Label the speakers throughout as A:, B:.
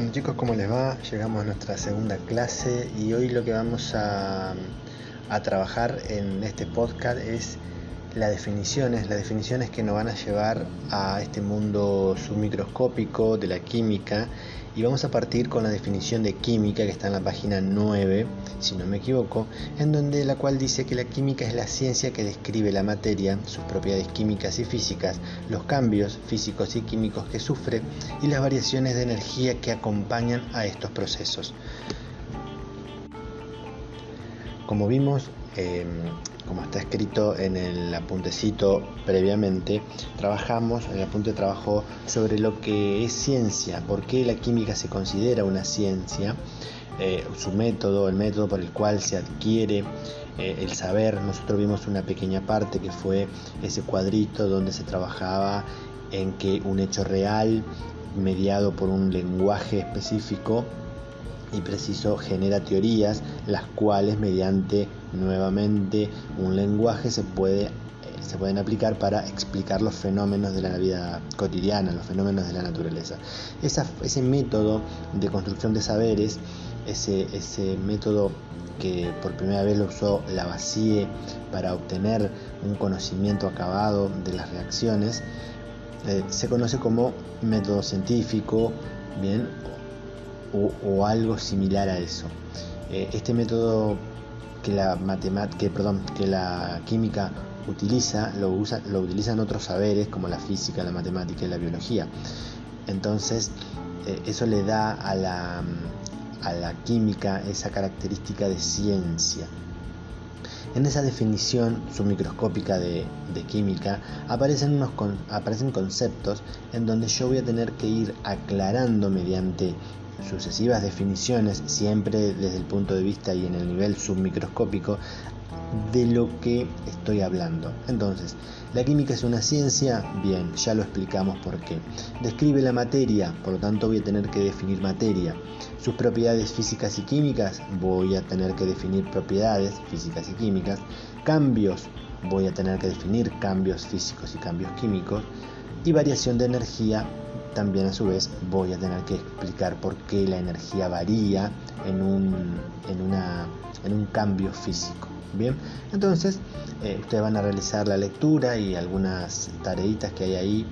A: Bueno chicos, ¿cómo les va? Llegamos a nuestra segunda clase y hoy lo que vamos a, a trabajar en este podcast es las definiciones, las definiciones que nos van a llevar a este mundo submicroscópico de la química y vamos a partir con la definición de química que está en la página 9, si no me equivoco, en donde la cual dice que la química es la ciencia que describe la materia, sus propiedades químicas y físicas, los cambios físicos y químicos que sufre y las variaciones de energía que acompañan a estos procesos. Como vimos, em, como está escrito en el apuntecito previamente, trabajamos, el apunte trabajo sobre lo que es ciencia, por qué la química se considera una ciencia, eh, su método, el método por el cual se adquiere eh, el saber. Nosotros vimos una pequeña parte que fue ese cuadrito donde se trabajaba en que un hecho real, mediado por un lenguaje específico, y preciso genera teorías las cuales mediante nuevamente un lenguaje se puede eh, se pueden aplicar para explicar los fenómenos de la vida cotidiana, los fenómenos de la naturaleza. ese método de construcción de saberes, ese, ese método que por primera vez lo usó Lavoisier para obtener un conocimiento acabado de las reacciones, eh, se conoce como método científico, bien, o, algo similar a eso. Eh, este método que la, que, perdón, que la química utiliza lo, usa, lo utilizan otros saberes como la física, la matemática y la biología. Entonces, eh, eso le da a la, a la química esa característica de ciencia. En esa definición submicroscópica de, de química aparecen, unos aparecen conceptos en donde yo voy a tener que ir aclarando mediante sucesivas definiciones, siempre desde el punto de vista y en el nivel submicroscópico, de lo que estoy hablando. Entonces, la química es una ciencia, bien, ya lo explicamos por qué. Describe la materia, por lo tanto voy a tener que definir materia. Sus propiedades físicas y químicas, voy a tener que definir propiedades físicas y químicas. Cambios, voy a tener que definir cambios físicos y cambios químicos. Y variación de energía, también a su vez voy a tener que explicar por qué la energía varía en un, en una, en un cambio físico. Bien, entonces eh, ustedes van a realizar la lectura y algunas tareitas que hay ahí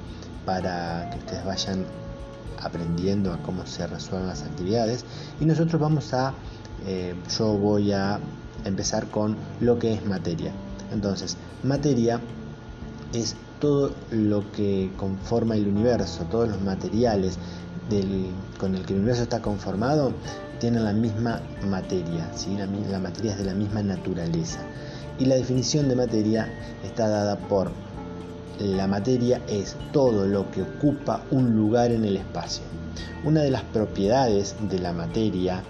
A: para que ustedes vayan aprendiendo a cómo se resuelven las actividades y nosotros vamos a, eh, yo voy a empezar con lo que es materia. Entonces, materia es todo lo que conforma el universo, todos los materiales con el que el universo está conformado, tienen la misma materia, la, la materia es de la misma naturaleza. Y la definición de materia está dada por la materia es todo lo que ocupa un lugar en el espacio. Una de las propiedades de la materia,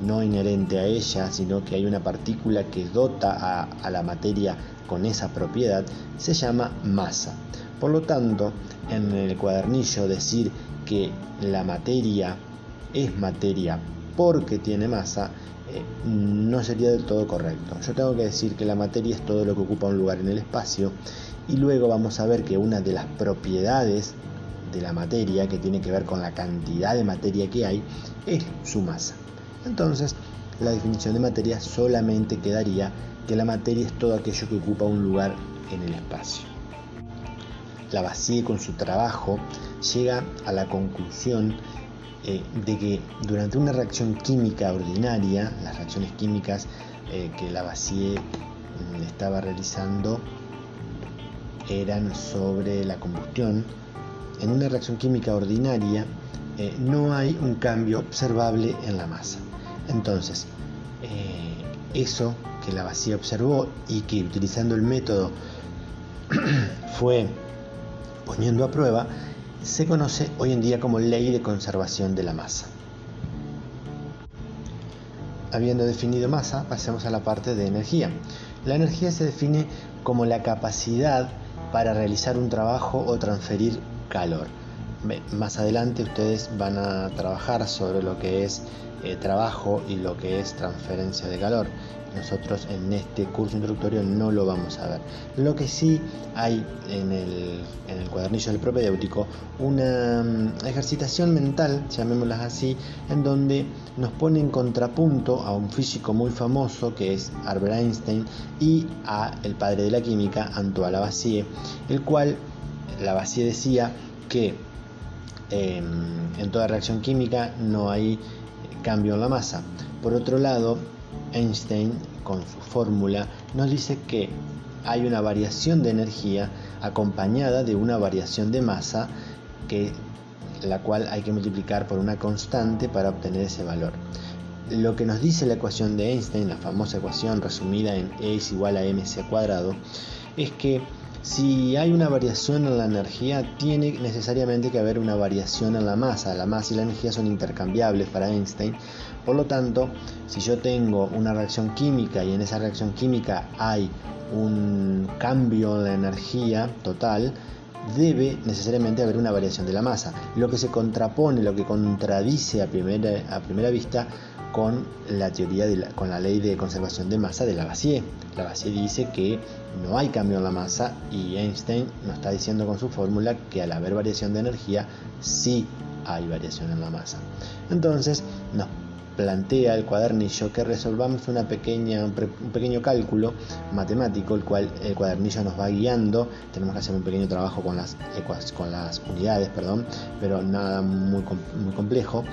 A: no inherente a ella, sino que hay una partícula que dota a, la materia con esa propiedad se llama masa. Por lo tanto, en el cuadernillo decir que la materia es materia porque tiene masa eh, no sería del todo correcto. Yo tengo que decir que la materia es todo lo que ocupa un lugar en el espacio y luego vamos a ver que una de las propiedades de la materia que tiene que ver con la cantidad de materia que hay es su masa. Entonces, la definición de materia solamente quedaría que la materia es todo aquello que ocupa un lugar en el espacio. Lavoisier con su trabajo llega a la conclusión eh, de que durante una reacción química ordinaria, las reacciones químicas eh, que Lavoisier mm, estaba realizando eran sobre la combustión, en una reacción química ordinaria eh, no hay un cambio observable en la masa. Entonces, eso que la vacía observó y que utilizando el método fue poniendo a prueba, se conoce hoy en día como ley de conservación de la masa. Habiendo definido masa, pasemos a la parte de energía. La energía se define como la capacidad para realizar un trabajo o transferir calor. Más adelante ustedes van a trabajar sobre lo que es eh, trabajo y lo que es transferencia de calor. nosotros en este curso introductorio no lo vamos a ver. Lo que sí hay en el, en el cuadernillo del propedéutico, una mm, ejercitación mental, llamémoslas así, en donde nos pone en contrapunto a un físico muy famoso que es Albert Einstein y a el padre de la química, Antoine Lavoisier, el cual Lavoisier decía que em, en toda reacción química no hay cambio en la masa. Por otro lado, Einstein, con su fórmula, nos dice que hay una variación de energía acompañada de una variación de masa la cual hay que multiplicar por una constante para obtener ese valor. Lo que nos dice la ecuación de Einstein, la famosa ecuación resumida en E es igual a mc cuadrado, es que si hay una variación en la energía, tiene necesariamente que haber una variación en la masa. La masa y la energía son intercambiables para Einstein. Por lo tanto, si yo tengo una reacción química y en esa reacción química hay un cambio en la energía total, debe necesariamente haber una variación de la masa. Lo que se contrapone, lo que contradice a primera, a primera vista con la teoría de con la ley de conservación de masa de Lavoisier. Lavoisier dice que no hay cambio en la masa y Einstein nos está diciendo con su fórmula que al haber variación de energía sí hay variación en la masa. Entonces nos plantea el cuadernillo que resolvamos una pequeña, un pequeño cálculo matemático, el cual el cuadernillo nos va guiando. Tenemos que hacer un pequeño trabajo con las, con las unidades, perdón, pero nada muy, muy complejo,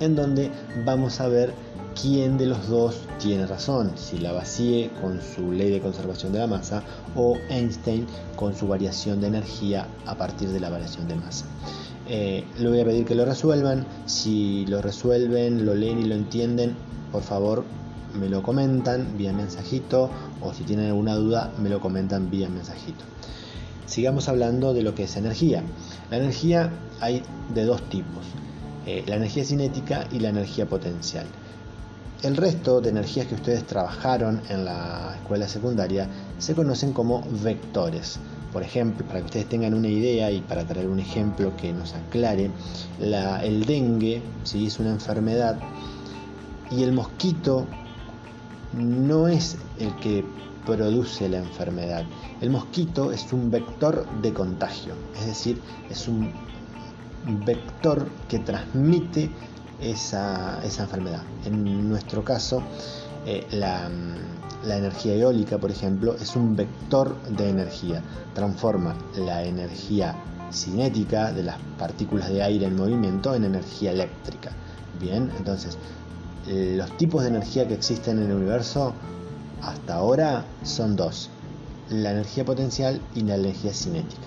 A: en donde vamos a ver quién de los dos tiene razón, si Lavoisier con su ley de conservación de la masa o Einstein con su variación de energía a partir de la variación de masa. Eh, le voy a pedir que lo resuelvan. Si lo resuelven, lo leen y lo entienden, por favor me lo comentan vía mensajito o si tienen alguna duda me lo comentan vía mensajito. Sigamos hablando de lo que es energía. La energía hay de dos tipos, eh, la energía cinética y la energía potencial. El resto de energías que ustedes trabajaron en la escuela secundaria se conocen como vectores. Por ejemplo, para que ustedes tengan una idea y para traer un ejemplo que nos aclare, el dengue es una enfermedad y el mosquito no es el que produce la enfermedad. El mosquito es un vector de contagio, es decir, es un vector que transmite esa, esa enfermedad. En nuestro caso, eh, la, energía eólica, por ejemplo, es un vector de energía. Transforma la energía cinética de las partículas de aire en movimiento en energía eléctrica. Bien, entonces, los tipos de energía que existen en el universo hasta ahora son dos. La energía potencial y la energía cinética.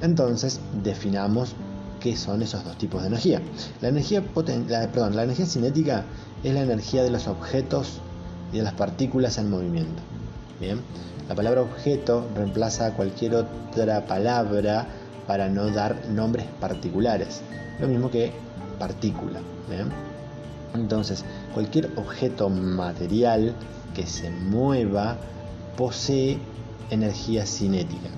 A: Entonces, definamos qué son esos dos tipos de energía. La energía, perdón, la energía cinética es la energía de los objetos de las partículas en movimiento. Bien, la palabra objeto reemplaza cualquier otra palabra para no dar nombres particulares, lo mismo que partícula. Entonces, cualquier objeto material que se mueva posee energía cinética,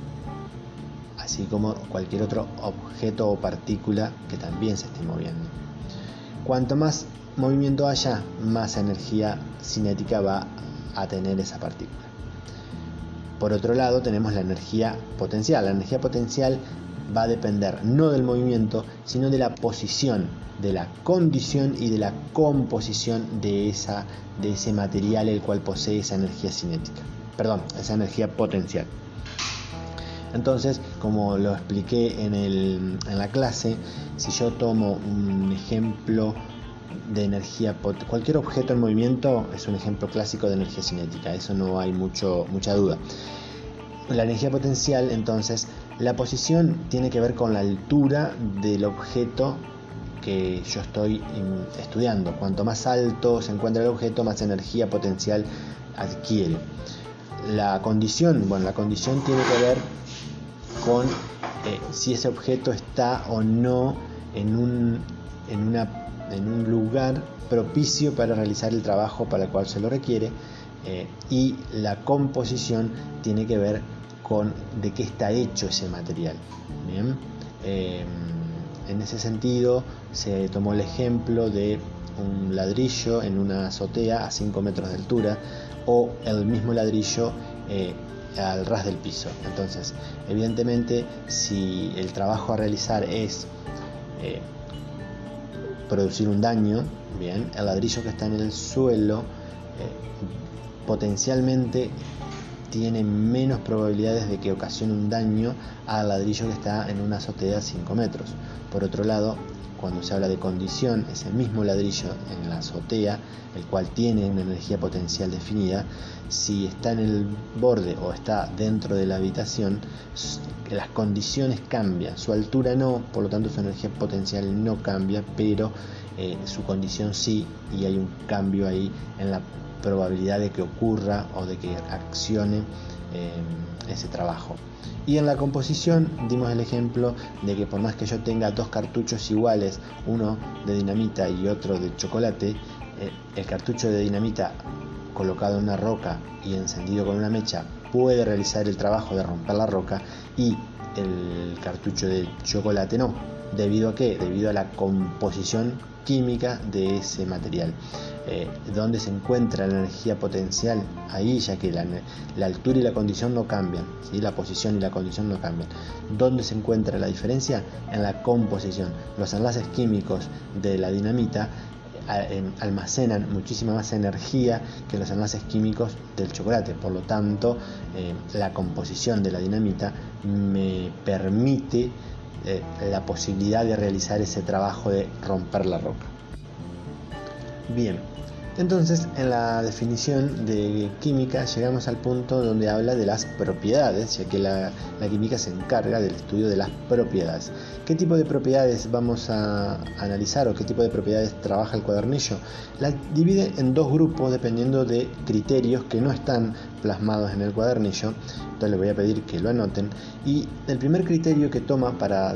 A: así como cualquier otro objeto o partícula que también se esté moviendo. Cuanto más movimiento haya, más energía cinética va a tener esa partícula. Por otro lado, tenemos la energía potencial. La energía potencial va a depender no del movimiento, sino de la posición, de la condición y de la composición de, esa, de ese material el cual posee esa energía cinética. Perdón, esa energía potencial. Entonces, como lo expliqué en, en la clase, si yo tomo un ejemplo de energía, cualquier objeto en movimiento es un ejemplo clásico de energía cinética, eso no hay mucho, mucha duda. La energía potencial, entonces, la posición tiene que ver con la altura del objeto que yo estoy estudiando. Cuanto más alto se encuentra el objeto, más energía potencial adquiere. La condición, bueno, la condición tiene que ver con eh, si ese objeto está o no en, un, en una en un lugar propicio para realizar el trabajo para el cual se lo requiere eh, y la composición tiene que ver con de qué está hecho ese material. Bien, em, en ese sentido se tomó el ejemplo de un ladrillo en una azotea a 5 metros de altura o el mismo ladrillo eh, al ras del piso. Entonces, evidentemente, si el trabajo a realizar es eh, producir un daño, bien, el ladrillo que está en el suelo eh, potencialmente tiene menos probabilidades de que ocasione un daño al ladrillo que está en una azotea a 5 metros. Por otro lado, cuando se habla de condición, ese mismo ladrillo en la azotea, el cual tiene una energía potencial definida, si está en el borde o está dentro de la habitación, las condiciones cambian, su altura no, por lo tanto su energía potencial no cambia, pero eh, su condición sí, y hay un cambio ahí en la probabilidad de que ocurra o de que accione eh, ese trabajo. Y en la composición dimos el ejemplo de que por más que yo tenga dos cartuchos iguales, uno de dinamita y otro de chocolate, eh, el cartucho de dinamita colocado en una roca y encendido con una mecha puede realizar el trabajo de romper la roca y el cartucho de chocolate no. ¿Debido a qué? Debido a la composición química de ese material. Eh, donde se encuentra la energía potencial ahí, ya que la, altura y la condición no cambian, ¿sí? la posición y la condición no cambian. ¿Dónde se encuentra la diferencia? En la composición. Los enlaces químicos de la dinamita eh, almacenan muchísima más energía que los enlaces químicos del chocolate. Por lo tanto, eh, la composición de la dinamita me permite la posibilidad de realizar ese trabajo de romper la roca. Bien, entonces, en la definición de química llegamos al punto donde habla de las propiedades, ya que la, química se encarga del estudio de las propiedades. ¿Qué tipo de propiedades vamos a analizar o qué tipo de propiedades trabaja el cuadernillo? La divide en dos grupos dependiendo de criterios que no están plasmados en el cuadernillo. Entonces les voy a pedir que lo anoten. Y el primer criterio que toma para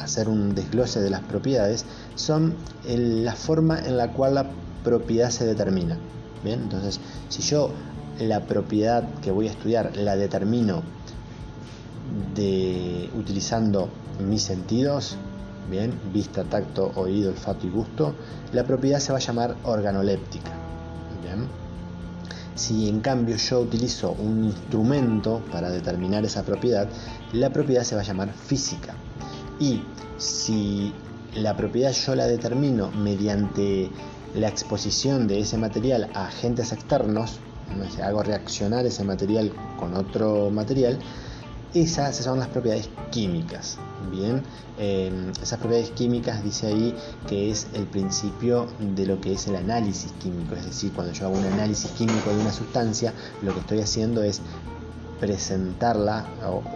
A: hacer un desglose de las propiedades son la forma en la cual la propiedad se determina. Bien, entonces, si yo la propiedad que voy a estudiar la determino de utilizando mis sentidos, bien, vista, tacto, oído, olfato y gusto, la propiedad se va a llamar organoléptica. Si en cambio yo utilizo un instrumento para determinar esa propiedad, la propiedad se va a llamar física. Y si la propiedad yo la determino mediante la exposición de ese material a agentes externos, hago reaccionar ese material con otro material, esas son las propiedades químicas. Bien, em, esas propiedades químicas dice ahí que es el principio de lo que es el análisis químico, es decir, cuando yo hago un análisis químico de una sustancia, lo que estoy haciendo es presentarla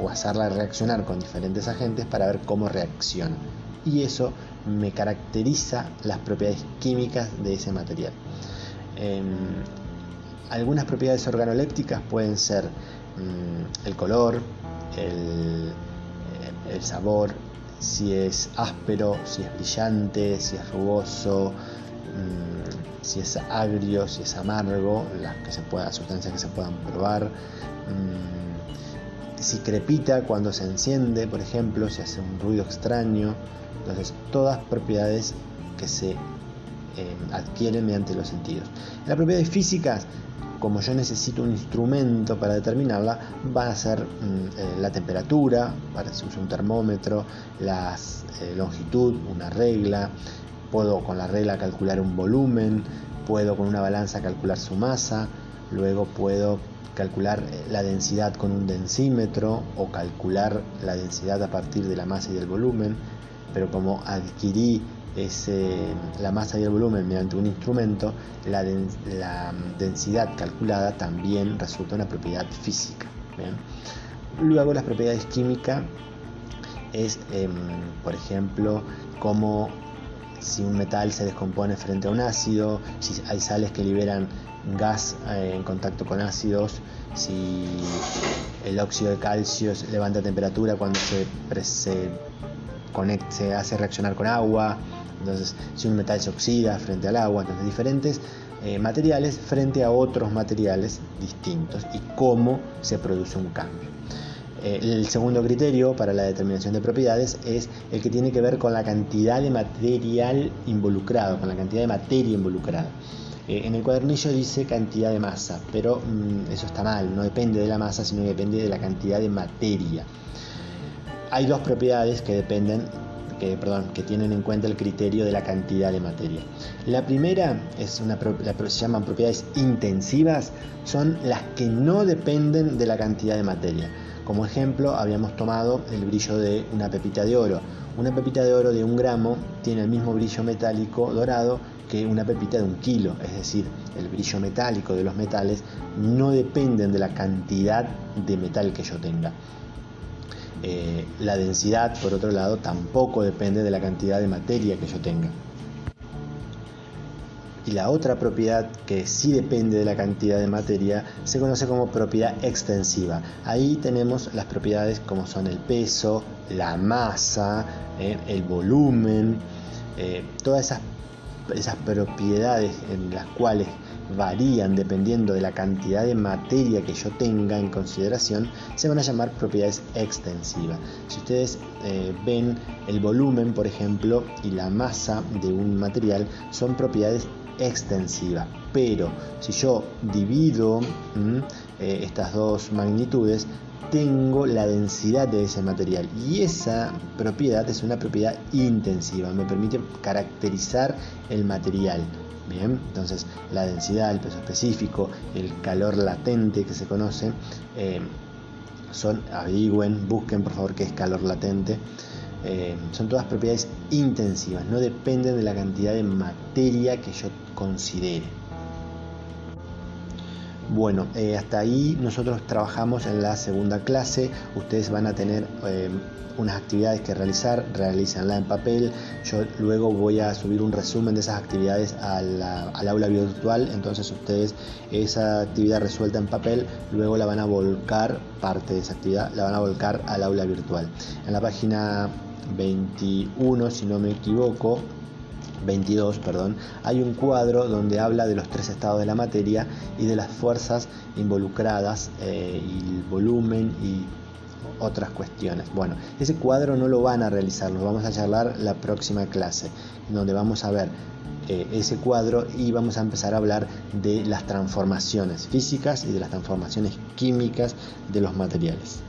A: o, hacerla reaccionar con diferentes agentes para ver cómo reacciona. Y eso me caracteriza las propiedades químicas de ese material. Em, algunas propiedades organolépticas pueden ser mm, el color, el, sabor, si es áspero, si es brillante, si es rugoso, mm, si es agrio, si es amargo, las que se puedan, sustancias que se puedan probar. Mm, si crepita cuando se enciende, por ejemplo, si hace un ruido extraño, entonces, todas propiedades que se eh, adquieren mediante los sentidos. Las propiedades físicas, como yo necesito un instrumento para determinarla, va a ser mm, eh, la temperatura, para si uso un termómetro, la eh, longitud, una regla, puedo con la regla calcular un volumen, puedo con una balanza calcular su masa, luego puedo calcular la densidad con un densímetro o calcular la densidad a partir de la masa y del volumen pero como adquirí la masa y el volumen mediante un instrumento, la, densidad calculada también resulta una propiedad física. Luego las propiedades químicas es, em, por ejemplo, como si un metal se descompone frente a un ácido, si hay sales que liberan gas eh, en contacto con ácidos, si el óxido de calcio levanta temperatura cuando se se hace reaccionar con agua, entonces si un metal se oxida frente al agua, entonces diferentes eh, materiales frente a otros materiales distintos y cómo se produce un cambio. Eh, el segundo criterio para la determinación de propiedades es el que tiene que ver con la cantidad de material involucrado, con la cantidad de materia involucrada. Eh, en el cuadernillo dice cantidad de masa, pero mm, eso está mal, no depende de la masa, sino que depende de la cantidad de materia. Hay dos propiedades que dependen perdón, que tienen en cuenta el criterio de la cantidad de materia. La primera es se llaman propiedades intensivas, son las que no dependen de la cantidad de materia. Como ejemplo, habíamos tomado el brillo de una pepita de oro. Una pepita de oro de un gramo tiene el mismo brillo metálico dorado que una pepita de un kilo, es decir, el brillo metálico de los metales no dependen de la cantidad de metal que yo tenga. Eh, la densidad, por otro lado, tampoco depende de la cantidad de materia que yo tenga. Y la otra propiedad que sí depende de la cantidad de materia se conoce como propiedad extensiva. Ahí tenemos las propiedades como son el peso, la masa, eh, el volumen, eh, todas esas, esas propiedades en las cuales varían dependiendo de la cantidad de materia que yo tenga en consideración, se van a llamar propiedades extensivas. Si ustedes eh, ven el volumen, por ejemplo, y la masa de un material, son propiedades extensivas. Pero si yo divido eh, estas dos magnitudes, tengo la densidad de ese material y esa propiedad es una propiedad intensiva, me permite caracterizar el material. Bien, entonces la densidad, el peso específico, el calor latente que se conoce, eh, son, averigüen, busquen por favor qué es calor latente. Eh, son todas propiedades intensivas, no dependen de la cantidad de materia que yo considere. Bueno, eh, hasta ahí nosotros trabajamos en la segunda clase. Ustedes van a tener unas actividades que realizar, realízanla en papel. Yo luego voy a subir un resumen de esas actividades al aula virtual, entonces ustedes esa actividad resuelta en papel, luego la van a volcar, parte de esa actividad, la van a volcar al aula virtual. En la página 21, si no me equivoco, 22, perdón, hay un cuadro donde habla de los tres estados de la materia y de las fuerzas involucradas eh, y el volumen y otras cuestiones. Bueno, ese cuadro no lo van a realizar, lo vamos a charlar la próxima clase, donde vamos a ver eh, ese cuadro y vamos a empezar a hablar de las transformaciones físicas y de las transformaciones químicas de los materiales.